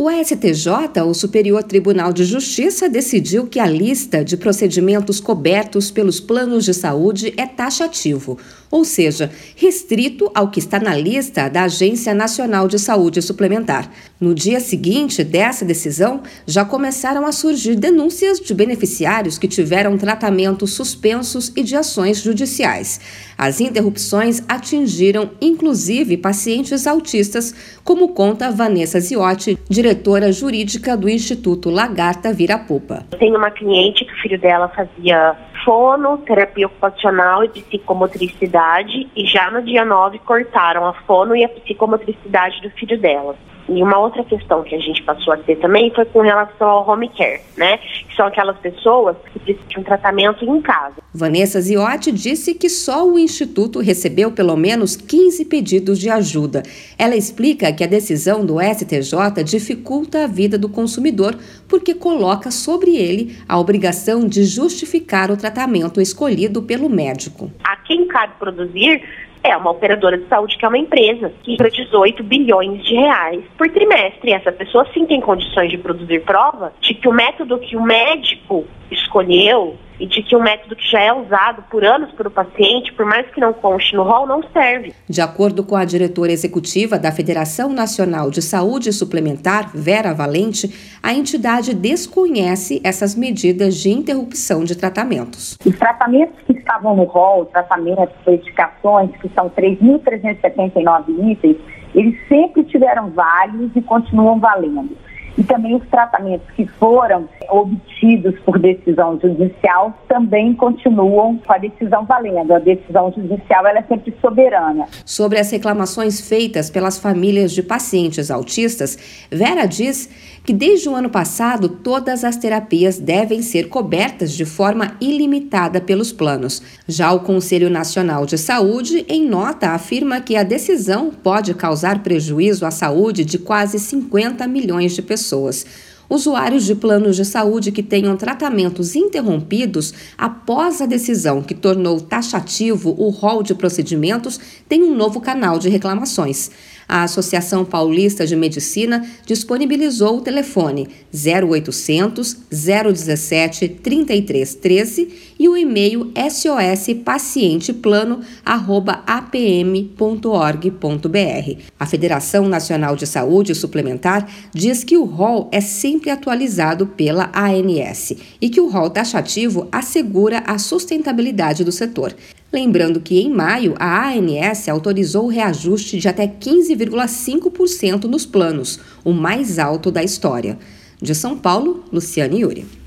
O STJ, o Superior Tribunal de Justiça, decidiu que a lista de procedimentos cobertos pelos planos de saúde é taxativo, ou seja, restrito ao que está na lista da Agência Nacional de Saúde Suplementar. No dia seguinte dessa decisão, já começaram a surgir denúncias de beneficiários que tiveram tratamentos suspensos e de ações judiciais. As interrupções atingiram inclusive pacientes autistas, como conta Vanessa Ziotti, diretora diretora jurídica do Instituto Lagarta Virapupa. Tem uma cliente que o filho dela fazia fono, terapia ocupacional e psicomotricidade e já no dia 9 cortaram a fono e a psicomotricidade do filho dela. E uma outra questão que a gente passou a ter também foi com relação ao home care, né? Que são aquelas pessoas que precisam de um tratamento em casa. Vanessa Ziotti disse que só o Instituto recebeu pelo menos 15 pedidos de ajuda. Ela explica que a decisão do STJ dificulta a vida do consumidor porque coloca sobre ele a obrigação de justificar o tratamento escolhido pelo médico. A quem cabe produzir é uma operadora de saúde que é uma empresa que para 18 bilhões de reais por trimestre. Essa pessoa sim tem condições de produzir prova de que o método que o médico escolheu e de que um método que já é usado por anos pelo paciente, por mais que não conste no rol, não serve. De acordo com a diretora executiva da Federação Nacional de Saúde Suplementar, Vera Valente, a entidade desconhece essas medidas de interrupção de tratamentos. Os tratamentos que estavam no rol, tratamentos, medicações, que são 3.379 itens, eles sempre tiveram válidos e continuam valendo e também os tratamentos que foram obtidos por decisão judicial também continuam com a decisão valendo. A decisão judicial ela é sempre soberana. Sobre as reclamações feitas pelas famílias de pacientes autistas, Vera diz que desde o ano passado todas as terapias devem ser cobertas de forma ilimitada pelos planos. Já o Conselho Nacional de Saúde, em nota, afirma que a decisão pode causar prejuízo à saúde de quase 50 milhões de pessoas. Usuários de planos de saúde que tenham tratamentos interrompidos após a decisão que tornou taxativo o rol de procedimentos têm um novo canal de reclamações. A Associação Paulista de Medicina disponibilizou o telefone 0800 017 3313 e o e-mail sospacienteplano@apm.org.br. A Federação Nacional de Saúde Suplementar diz que o rol é sempre atualizado pela ANS e que o rol taxativo assegura a sustentabilidade do setor. Lembrando que em maio a ANS autorizou o reajuste de até 15,5% nos planos, o mais alto da história. De São Paulo, Luciane Yuri.